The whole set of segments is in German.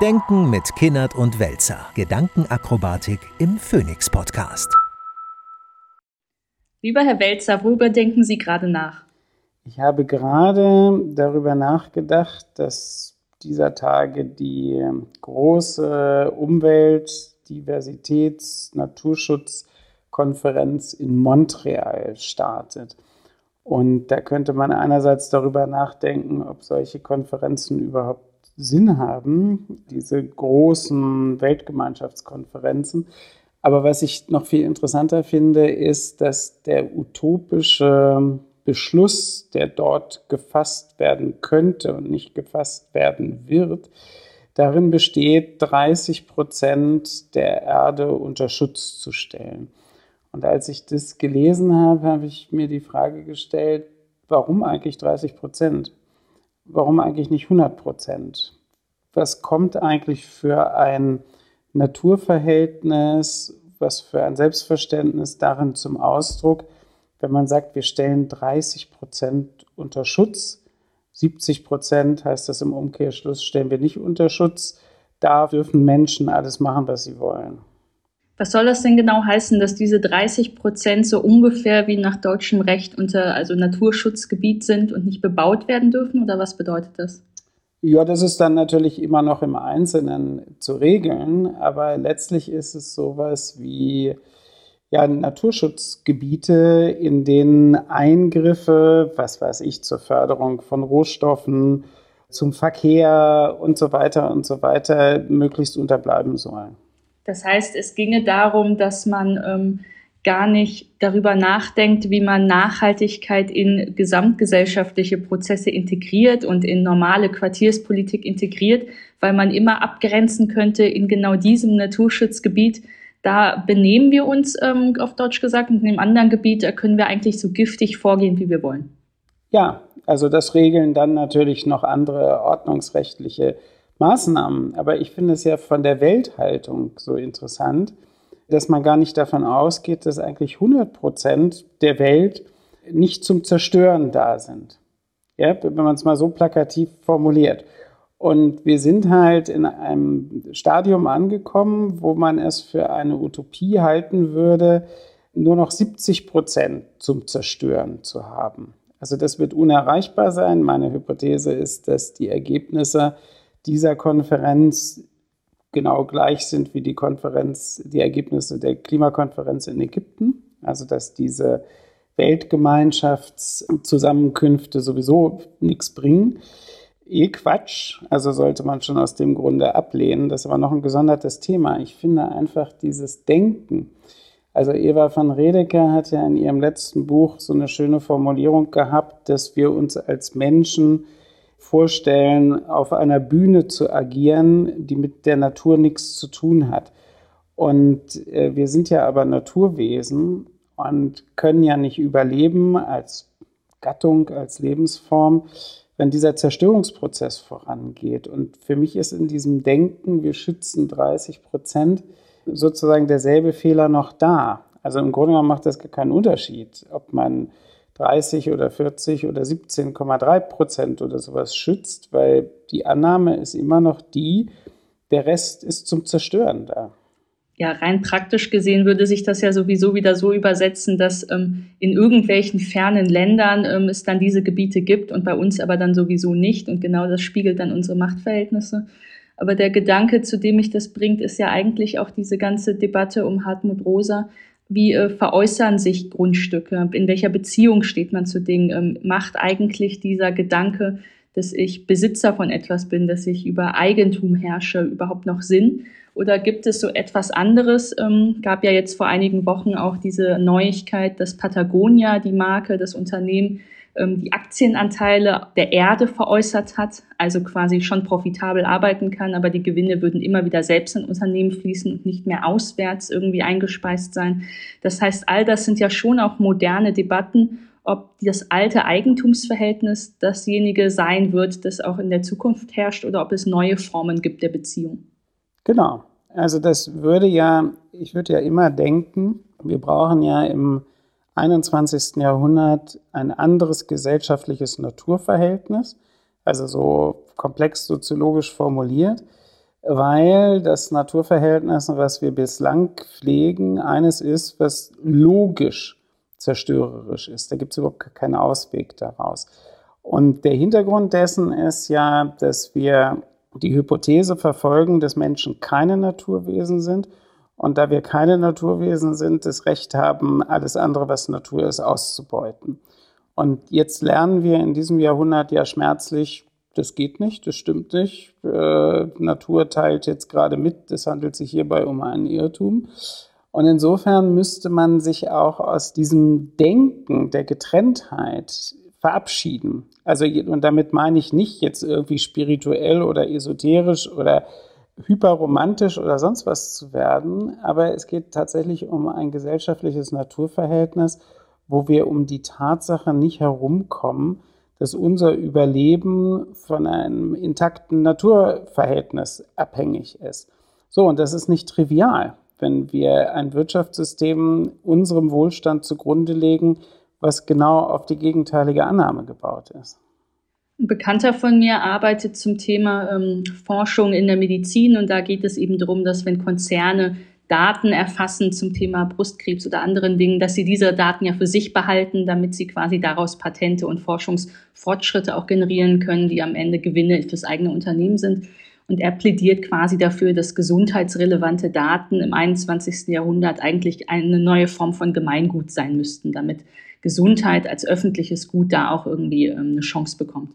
Denken mit Kinnert und Welzer. Gedankenakrobatik im Phoenix Podcast. Lieber Herr Welzer, worüber denken Sie gerade nach? Ich habe gerade darüber nachgedacht, dass dieser Tage die große Umwelt-, Diversitäts-, Naturschutzkonferenz in Montreal startet. Und da könnte man einerseits darüber nachdenken, ob solche Konferenzen überhaupt Sinn haben, diese großen Weltgemeinschaftskonferenzen. Aber was ich noch viel interessanter finde, ist, dass der utopische Beschluss, der dort gefasst werden könnte und nicht gefasst werden wird, darin besteht, 30 Prozent der Erde unter Schutz zu stellen. Und als ich das gelesen habe, habe ich mir die Frage gestellt, warum eigentlich 30 Prozent? Warum eigentlich nicht 100 Prozent? Was kommt eigentlich für ein Naturverhältnis, was für ein Selbstverständnis darin zum Ausdruck, wenn man sagt, wir stellen 30 Prozent unter Schutz, 70 Prozent heißt das im Umkehrschluss, stellen wir nicht unter Schutz, da dürfen Menschen alles machen, was sie wollen. Was soll das denn genau heißen, dass diese 30 Prozent so ungefähr wie nach deutschem Recht unter also Naturschutzgebiet sind und nicht bebaut werden dürfen? Oder was bedeutet das? Ja, das ist dann natürlich immer noch im Einzelnen zu regeln, aber letztlich ist es sowas wie ja, Naturschutzgebiete, in denen Eingriffe, was weiß ich, zur Förderung von Rohstoffen, zum Verkehr und so weiter und so weiter möglichst unterbleiben sollen. Das heißt, es ginge darum, dass man ähm, gar nicht darüber nachdenkt, wie man Nachhaltigkeit in gesamtgesellschaftliche Prozesse integriert und in normale Quartierspolitik integriert, weil man immer abgrenzen könnte in genau diesem Naturschutzgebiet. Da benehmen wir uns, ähm, auf Deutsch gesagt, und in dem anderen Gebiet können wir eigentlich so giftig vorgehen, wie wir wollen. Ja, also das regeln dann natürlich noch andere ordnungsrechtliche Maßnahmen. Aber ich finde es ja von der Welthaltung so interessant, dass man gar nicht davon ausgeht, dass eigentlich 100 Prozent der Welt nicht zum Zerstören da sind. Ja, wenn man es mal so plakativ formuliert. Und wir sind halt in einem Stadium angekommen, wo man es für eine Utopie halten würde, nur noch 70 Prozent zum Zerstören zu haben. Also das wird unerreichbar sein. Meine Hypothese ist, dass die Ergebnisse dieser Konferenz genau gleich sind wie die Konferenz, die Ergebnisse der Klimakonferenz in Ägypten. Also dass diese Weltgemeinschaftszusammenkünfte sowieso nichts bringen. Eh Quatsch, also sollte man schon aus dem Grunde ablehnen. Das ist aber noch ein gesondertes Thema. Ich finde einfach dieses Denken. Also Eva von Redeker hat ja in ihrem letzten Buch so eine schöne Formulierung gehabt, dass wir uns als Menschen vorstellen, auf einer Bühne zu agieren, die mit der Natur nichts zu tun hat. Und äh, wir sind ja aber Naturwesen und können ja nicht überleben als Gattung, als Lebensform, wenn dieser Zerstörungsprozess vorangeht. Und für mich ist in diesem Denken, wir schützen 30 Prozent, sozusagen derselbe Fehler noch da. Also im Grunde genommen macht das keinen Unterschied, ob man 30 oder 40 oder 17,3 Prozent oder sowas schützt, weil die Annahme ist immer noch die, der Rest ist zum Zerstören da. Ja, rein praktisch gesehen würde sich das ja sowieso wieder so übersetzen, dass ähm, in irgendwelchen fernen Ländern ähm, es dann diese Gebiete gibt und bei uns aber dann sowieso nicht. Und genau das spiegelt dann unsere Machtverhältnisse. Aber der Gedanke, zu dem mich das bringt, ist ja eigentlich auch diese ganze Debatte um Hartmut Rosa, wie äh, veräußern sich Grundstücke? In welcher Beziehung steht man zu Dingen? Ähm, macht eigentlich dieser Gedanke, dass ich Besitzer von etwas bin, dass ich über Eigentum herrsche, überhaupt noch Sinn? Oder gibt es so etwas anderes? Ähm, gab ja jetzt vor einigen Wochen auch diese Neuigkeit, dass Patagonia, die Marke, das Unternehmen, ähm, die Aktienanteile der Erde veräußert hat, also quasi schon profitabel arbeiten kann, aber die Gewinne würden immer wieder selbst in Unternehmen fließen und nicht mehr auswärts irgendwie eingespeist sein. Das heißt, all das sind ja schon auch moderne Debatten, ob das alte Eigentumsverhältnis dasjenige sein wird, das auch in der Zukunft herrscht oder ob es neue Formen gibt der Beziehung. Genau. Also das würde ja, ich würde ja immer denken, wir brauchen ja im 21. Jahrhundert ein anderes gesellschaftliches Naturverhältnis, also so komplex soziologisch formuliert, weil das Naturverhältnis, was wir bislang pflegen, eines ist, was logisch zerstörerisch ist. Da gibt es überhaupt keinen Ausweg daraus. Und der Hintergrund dessen ist ja, dass wir die Hypothese verfolgen, dass Menschen keine Naturwesen sind und da wir keine Naturwesen sind, das Recht haben, alles andere, was Natur ist, auszubeuten. Und jetzt lernen wir in diesem Jahrhundert ja schmerzlich, das geht nicht, das stimmt nicht. Äh, Natur teilt jetzt gerade mit, es handelt sich hierbei um einen Irrtum. Und insofern müsste man sich auch aus diesem Denken der Getrenntheit verabschieden. Also, und damit meine ich nicht jetzt irgendwie spirituell oder esoterisch oder hyperromantisch oder sonst was zu werden, aber es geht tatsächlich um ein gesellschaftliches Naturverhältnis, wo wir um die Tatsache nicht herumkommen, dass unser Überleben von einem intakten Naturverhältnis abhängig ist. So, und das ist nicht trivial, wenn wir ein Wirtschaftssystem unserem Wohlstand zugrunde legen, was genau auf die gegenteilige Annahme gebaut ist. Ein Bekannter von mir arbeitet zum Thema ähm, Forschung in der Medizin und da geht es eben darum, dass wenn Konzerne Daten erfassen zum Thema Brustkrebs oder anderen Dingen, dass sie diese Daten ja für sich behalten, damit sie quasi daraus Patente und Forschungsfortschritte auch generieren können, die am Ende Gewinne fürs eigene Unternehmen sind. Und er plädiert quasi dafür, dass gesundheitsrelevante Daten im 21. Jahrhundert eigentlich eine neue Form von Gemeingut sein müssten, damit Gesundheit als öffentliches Gut da auch irgendwie ähm, eine Chance bekommt.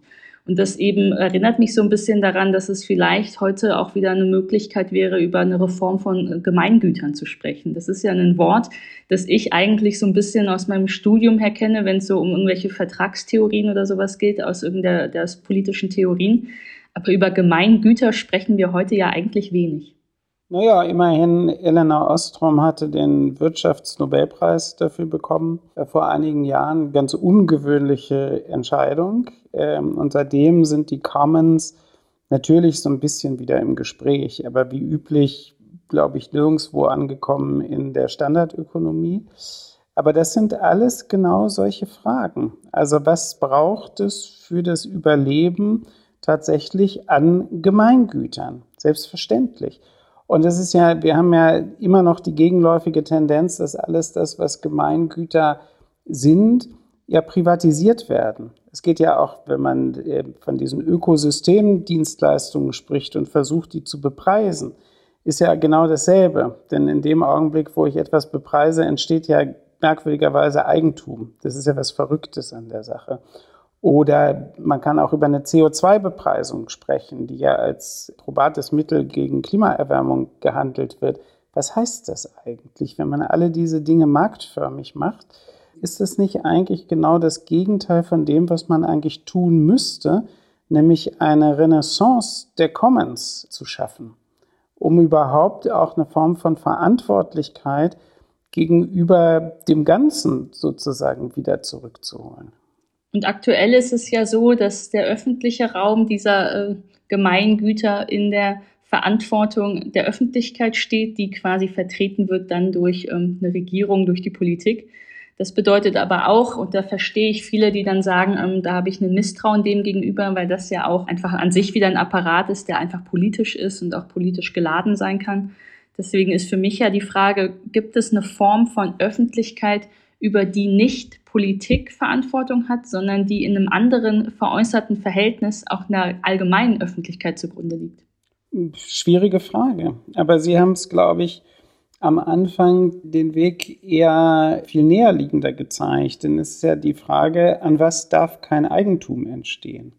Und das eben erinnert mich so ein bisschen daran, dass es vielleicht heute auch wieder eine Möglichkeit wäre, über eine Reform von äh, Gemeingütern zu sprechen. Das ist ja ein Wort, das ich eigentlich so ein bisschen aus meinem Studium her kenne, wenn es so um irgendwelche Vertragstheorien oder sowas geht, aus irgendeiner der politischen Theorien. Aber über Gemeingüter sprechen wir heute ja eigentlich wenig. Naja, immerhin, Elena Ostrom hatte den Wirtschaftsnobelpreis dafür bekommen, äh, vor einigen Jahren. Ganz ungewöhnliche Entscheidung. Ähm, und seitdem sind die Commons natürlich so ein bisschen wieder im Gespräch, aber wie üblich, glaube ich, nirgendwo angekommen in der Standardökonomie. Aber das sind alles genau solche Fragen. Also was braucht es für das Überleben tatsächlich an Gemeingütern? Selbstverständlich. Und es ist ja, wir haben ja immer noch die gegenläufige Tendenz, dass alles das, was Gemeingüter sind, ja privatisiert werden. Es geht ja auch, wenn man äh, von diesen Ökosystemdienstleistungen spricht und versucht, die zu bepreisen, ist ja genau dasselbe. Denn in dem Augenblick, wo ich etwas bepreise, entsteht ja merkwürdigerweise Eigentum. Das ist ja was Verrücktes an der Sache. Oder man kann auch über eine CO2-Bepreisung sprechen, die ja als probates Mittel gegen Klimaerwärmung gehandelt wird. Was heißt das eigentlich, wenn man alle diese Dinge marktförmig macht? Ist das nicht eigentlich genau das Gegenteil von dem, was man eigentlich tun müsste, nämlich eine Renaissance der Commons zu schaffen, um überhaupt auch eine Form von Verantwortlichkeit gegenüber dem Ganzen sozusagen wieder zurückzuholen? Und aktuell ist es ja so, dass der öffentliche Raum dieser äh, Gemeingüter in der Verantwortung der Öffentlichkeit steht, die quasi vertreten wird dann durch ähm, eine Regierung, durch die Politik. Das bedeutet aber auch, und da verstehe ich viele, die dann sagen, ähm, da habe ich ein Misstrauen dem gegenüber, weil das ja auch einfach an sich wieder ein Apparat ist, der einfach politisch ist und auch politisch geladen sein kann. Deswegen ist für mich ja die Frage, gibt es eine Form von Öffentlichkeit, über die nicht Politik Verantwortung hat, sondern die in einem anderen veräußerten Verhältnis auch einer allgemeinen Öffentlichkeit zugrunde liegt? Schwierige Frage. Aber Sie haben es, glaube ich, am Anfang den Weg eher viel näher liegender gezeigt. Denn es ist ja die Frage, an was darf kein Eigentum entstehen?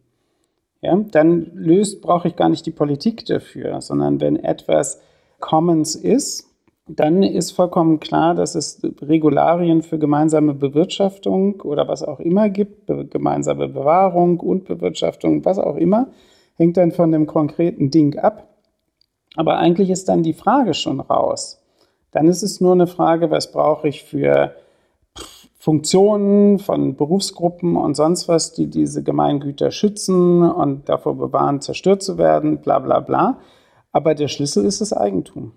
Ja, dann löst, brauche ich gar nicht die Politik dafür, sondern wenn etwas Commons ist, dann ist vollkommen klar, dass es Regularien für gemeinsame Bewirtschaftung oder was auch immer gibt, gemeinsame Bewahrung und Bewirtschaftung, was auch immer, hängt dann von dem konkreten Ding ab. Aber eigentlich ist dann die Frage schon raus. Dann ist es nur eine Frage, was brauche ich für Funktionen von Berufsgruppen und sonst was, die diese Gemeingüter schützen und davor bewahren, zerstört zu werden, bla bla bla. Aber der Schlüssel ist das Eigentum.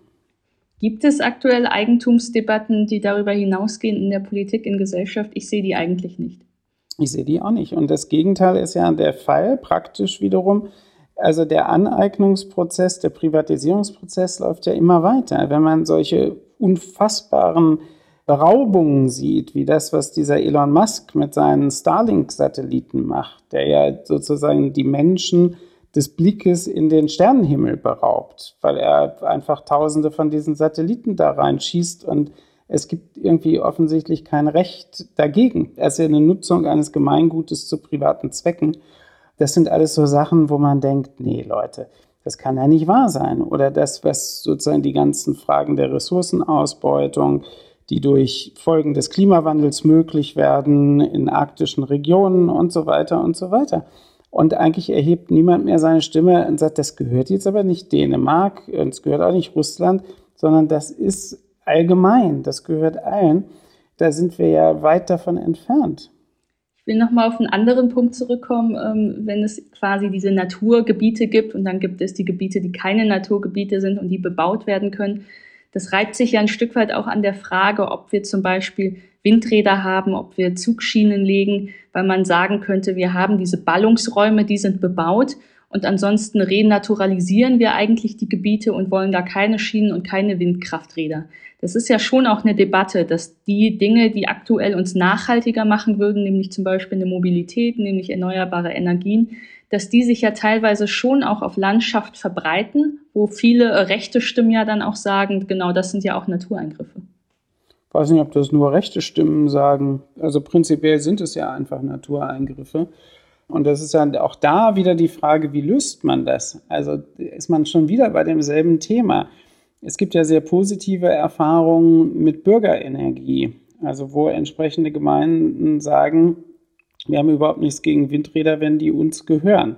Gibt es aktuell Eigentumsdebatten, die darüber hinausgehen in der Politik, in Gesellschaft? Ich sehe die eigentlich nicht. Ich sehe die auch nicht. Und das Gegenteil ist ja der Fall, praktisch wiederum. Also der Aneignungsprozess, der Privatisierungsprozess läuft ja immer weiter. Wenn man solche unfassbaren Beraubungen sieht, wie das, was dieser Elon Musk mit seinen Starlink-Satelliten macht, der ja sozusagen die Menschen des Blickes in den Sternenhimmel beraubt, weil er einfach tausende von diesen Satelliten da reinschießt und es gibt irgendwie offensichtlich kein Recht dagegen. Es ist ja eine Nutzung eines Gemeingutes zu privaten Zwecken. Das sind alles so Sachen, wo man denkt, nee Leute, das kann ja nicht wahr sein. Oder das, was sozusagen die ganzen Fragen der Ressourcenausbeutung, die durch Folgen des Klimawandels möglich werden in arktischen Regionen und so weiter und so weiter. Und eigentlich erhebt niemand mehr seine Stimme und sagt, das gehört jetzt aber nicht Dänemark und es gehört auch nicht Russland, sondern das ist allgemein, das gehört allen. Da sind wir ja weit davon entfernt. Ich will nochmal auf einen anderen Punkt zurückkommen, ähm, wenn es quasi diese Naturgebiete gibt und dann gibt es die Gebiete, die keine Naturgebiete sind und die bebaut werden können. Das reibt sich ja ein Stück weit auch an der Frage, ob wir zum Beispiel Windräder haben, ob wir Zugschienen legen, weil man sagen könnte, wir haben diese Ballungsräume, die sind bebaut und ansonsten renaturalisieren wir eigentlich die Gebiete und wollen da keine Schienen und keine Windkrafträder. Das ist ja schon auch eine Debatte, dass die Dinge, die aktuell uns nachhaltiger machen würden, nämlich zum Beispiel eine Mobilität, nämlich erneuerbare Energien, dass die sich ja teilweise schon auch auf Landschaft verbreiten, wo viele rechte Stimmen ja dann auch sagen, genau das sind ja auch Natureingriffe. Ich weiß nicht, ob das nur rechte Stimmen sagen. Also prinzipiell sind es ja einfach Natureingriffe. Und das ist ja auch da wieder die Frage, wie löst man das? Also ist man schon wieder bei demselben Thema. Es gibt ja sehr positive Erfahrungen mit Bürgerenergie, also wo entsprechende Gemeinden sagen, wir haben überhaupt nichts gegen Windräder, wenn die uns gehören.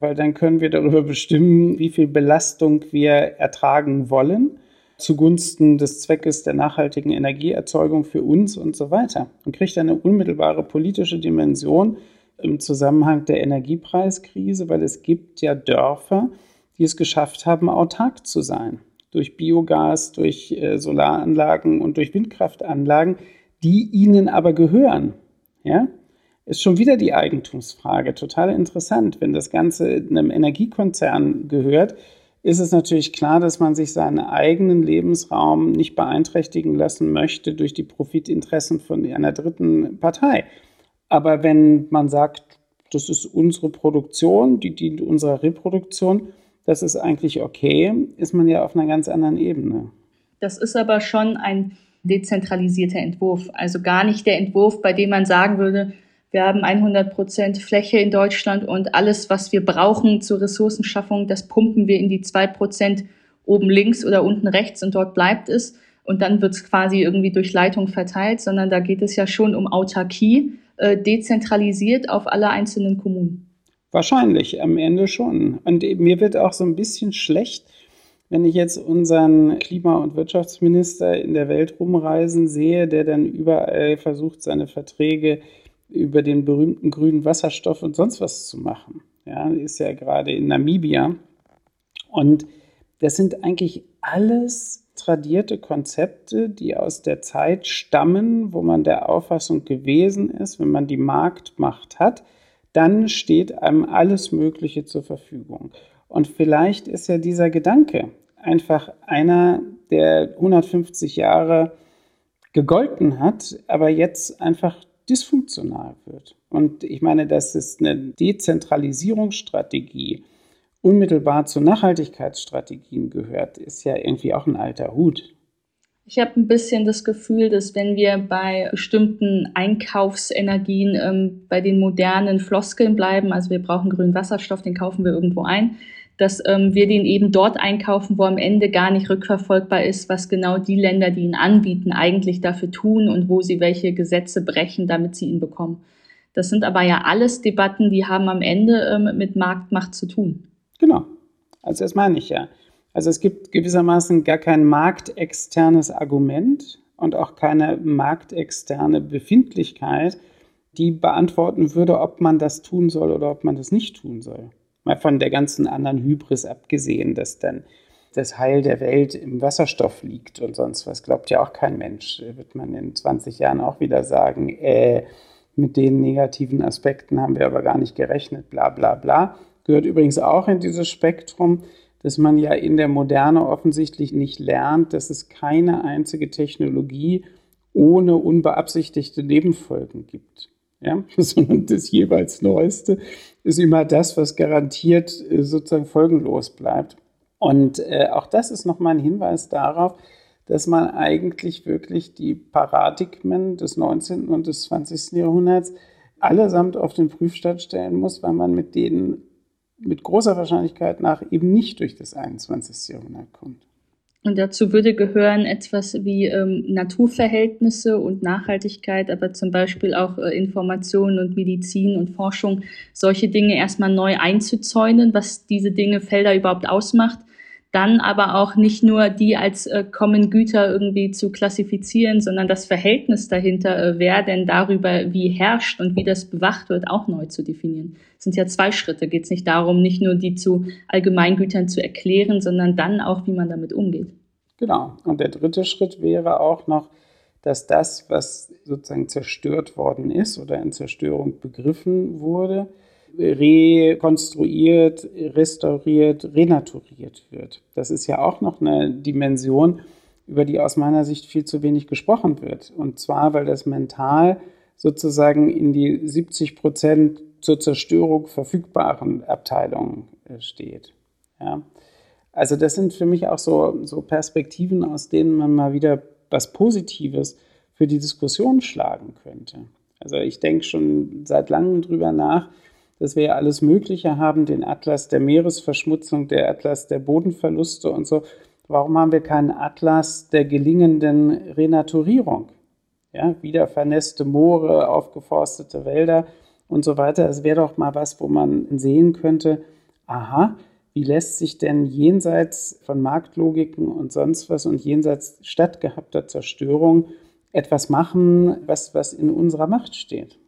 Weil dann können wir darüber bestimmen, wie viel Belastung wir ertragen wollen zugunsten des Zweckes der nachhaltigen Energieerzeugung für uns und so weiter. Und kriegt eine unmittelbare politische Dimension im Zusammenhang der Energiepreiskrise, weil es gibt ja Dörfer, die es geschafft haben, autark zu sein. Durch Biogas, durch äh, Solaranlagen und durch Windkraftanlagen, die ihnen aber gehören. Ja? Ist schon wieder die Eigentumsfrage. Total interessant. Wenn das Ganze einem Energiekonzern gehört, ist es natürlich klar, dass man sich seinen eigenen Lebensraum nicht beeinträchtigen lassen möchte durch die Profitinteressen von einer dritten Partei. Aber wenn man sagt, das ist unsere Produktion, die dient unserer Reproduktion, das ist eigentlich okay, ist man ja auf einer ganz anderen Ebene. Das ist aber schon ein dezentralisierter Entwurf. Also gar nicht der Entwurf, bei dem man sagen würde, wir haben 100 Prozent Fläche in Deutschland und alles, was wir brauchen zur Ressourcenschaffung, das pumpen wir in die zwei Prozent oben links oder unten rechts und dort bleibt es. Und dann wird es quasi irgendwie durch Leitung verteilt, sondern da geht es ja schon um Autarkie, äh, dezentralisiert auf alle einzelnen Kommunen. Wahrscheinlich, am Ende schon. Und mir wird auch so ein bisschen schlecht, wenn ich jetzt unseren Klima- und Wirtschaftsminister in der Welt rumreisen sehe, der dann überall versucht, seine Verträge über den berühmten grünen Wasserstoff und sonst was zu machen. Ja, ist ja gerade in Namibia. Und das sind eigentlich alles tradierte Konzepte, die aus der Zeit stammen, wo man der Auffassung gewesen ist, wenn man die Marktmacht hat, dann steht einem alles Mögliche zur Verfügung. Und vielleicht ist ja dieser Gedanke einfach einer, der 150 Jahre gegolten hat, aber jetzt einfach dysfunktional wird. Und ich meine, dass es eine Dezentralisierungsstrategie unmittelbar zu Nachhaltigkeitsstrategien gehört, ist ja irgendwie auch ein alter Hut. Ich habe ein bisschen das Gefühl, dass wenn wir bei bestimmten Einkaufsenergien ähm, bei den modernen Floskeln bleiben, also wir brauchen grünen Wasserstoff, den kaufen wir irgendwo ein, dass ähm, wir den eben dort einkaufen, wo am Ende gar nicht rückverfolgbar ist, was genau die Länder, die ihn anbieten, eigentlich dafür tun und wo sie welche Gesetze brechen, damit sie ihn bekommen. Das sind aber ja alles Debatten, die haben am Ende ähm, mit Marktmacht zu tun. Genau. Also das meine ich ja. Also es gibt gewissermaßen gar kein marktexternes Argument und auch keine marktexterne Befindlichkeit, die beantworten würde, ob man das tun soll oder ob man das nicht tun soll. Mal von der ganzen anderen Hybris abgesehen, dass dann das Heil der Welt im Wasserstoff liegt und sonst was, glaubt ja auch kein Mensch. Wird man in 20 Jahren auch wieder sagen, äh, mit den negativen Aspekten haben wir aber gar nicht gerechnet, bla bla bla. gehört übrigens auch in dieses Spektrum, dass man ja in der Moderne offensichtlich nicht lernt, dass es keine einzige Technologie ohne unbeabsichtigte Nebenfolgen gibt. Ja, sondern das jeweils Neueste ist immer das, was garantiert äh, sozusagen folgenlos bleibt. Und äh, auch das ist nochmal ein Hinweis darauf, dass man eigentlich wirklich die Paradigmen des 19. und des 20. Jahrhunderts allesamt auf den Prüfstand stellen muss, weil man mit denen mit großer Wahrscheinlichkeit nach eben nicht durch das 21. Jahrhundert kommt. Und dazu würde gehören etwas wie ähm, Naturverhältnisse und Nachhaltigkeit, aber zum Beispiel auch äh, Information und Medizin und Forschung, solche Dinge erstmal neu einzuzäunen, was diese Dinge, Felder überhaupt ausmacht dann aber auch nicht nur die als äh, Common Güter irgendwie zu klassifizieren, sondern das Verhältnis dahinter, äh, wer denn darüber wie herrscht und wie das bewacht wird, auch neu zu definieren. Es sind ja zwei Schritte. Geht es nicht darum, nicht nur die zu Allgemeingütern zu erklären, sondern dann auch, wie man damit umgeht. Genau. Und der dritte Schritt wäre auch noch, dass das, was sozusagen zerstört worden ist oder in Zerstörung begriffen wurde, rekonstruiert, restauriert, renaturiert wird. Das ist ja auch noch eine Dimension, über die aus meiner Sicht viel zu wenig gesprochen wird. Und zwar, weil das mental sozusagen in die 70 Prozent zur Zerstörung verfügbaren Abteilungen äh, steht. Ja. Also das sind für mich auch so, so Perspektiven, aus denen man mal wieder was Positives für die Diskussion schlagen könnte. Also ich denke schon seit langem drüber nach, dass wir ja alles Mögliche haben, den Atlas der Meeresverschmutzung, der Atlas der Bodenverluste und so. Warum haben wir keinen Atlas der gelingenden Renaturierung? Ja, wieder vernässte Moore, aufgeforstete Wälder und so weiter. Es wäre doch mal was, wo man sehen könnte, aha, wie lässt sich denn jenseits von Marktlogiken und sonst was und jenseits stattgehabter Zerstörung etwas machen, was, was in unserer Macht steht?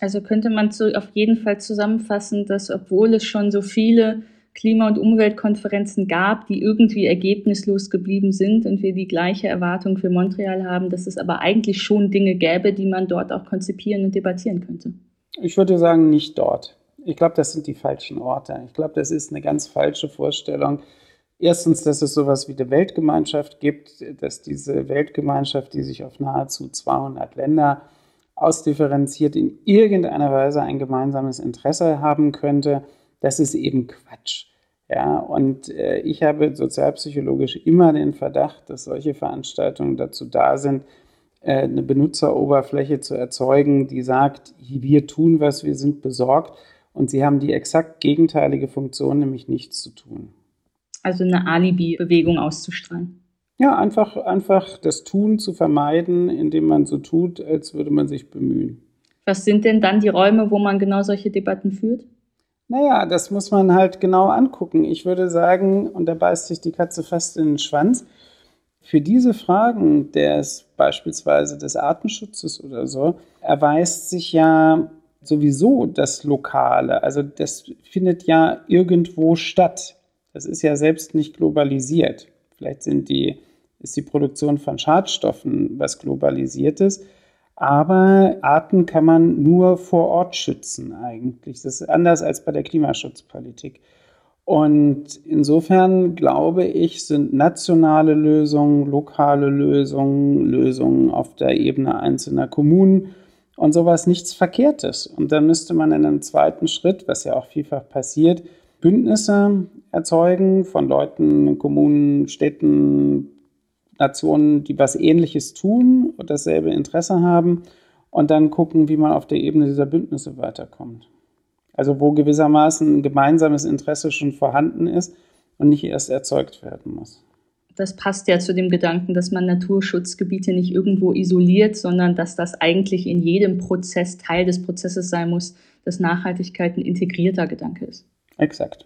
Also könnte man zu, auf jeden Fall zusammenfassen, dass obwohl es schon so viele Klima- und Umweltkonferenzen gab, die irgendwie ergebnislos geblieben sind und wir die gleiche Erwartung für Montreal haben, dass es aber eigentlich schon Dinge gäbe, die man dort auch konzipieren und debattieren könnte. Ich würde sagen, nicht dort. Ich glaube, das sind die falschen Orte. Ich glaube, das ist eine ganz falsche Vorstellung. Erstens, dass es sowas wie eine Weltgemeinschaft gibt, dass diese Weltgemeinschaft, die sich auf nahezu 200 Länder ausdifferenziert in irgendeiner Weise ein gemeinsames Interesse haben könnte, das ist eben Quatsch. Ja, und äh, ich habe sozialpsychologisch immer den Verdacht, dass solche Veranstaltungen dazu da sind, äh, eine Benutzeroberfläche zu erzeugen, die sagt, wir tun was, wir sind besorgt. Und sie haben die exakt gegenteilige Funktion, nämlich nichts zu tun. Also eine Alibi-Bewegung auszustrahlen. Ja, einfach, einfach das Tun zu vermeiden, indem man so tut, als würde man sich bemühen. Was sind denn dann die Räume, wo man genau solche Debatten führt? Naja, das muss man halt genau angucken. Ich würde sagen, und da beißt sich die Katze fast in den Schwanz, für diese Fragen des beispielsweise des Artenschutzes oder so, erweist sich ja sowieso das Lokale. Also das findet ja irgendwo statt. Das ist ja selbst nicht globalisiert. Vielleicht sind die, ist die Produktion von Schadstoffen was Globalisiertes. Aber Arten kann man nur vor Ort schützen eigentlich. Das ist anders als bei der Klimaschutzpolitik. Und insofern glaube ich, sind nationale Lösungen, lokale Lösungen, Lösungen auf der Ebene einzelner Kommunen und sowas nichts Verkehrtes. Und dann müsste man in einem zweiten Schritt, was ja auch vielfach passiert, Bündnisse erzeugen von Leuten, Kommunen, Städten, Nationen, die was Ähnliches tun und dasselbe Interesse haben und dann gucken, wie man auf der Ebene dieser Bündnisse weiterkommt. Also wo gewissermaßen ein gemeinsames Interesse schon vorhanden ist und nicht erst erzeugt werden muss. Das passt ja zu dem Gedanken, dass man Naturschutzgebiete nicht irgendwo isoliert, sondern dass das eigentlich in jedem Prozess Teil des Prozesses sein muss, dass Nachhaltigkeit ein integrierter Gedanke ist. Exakt.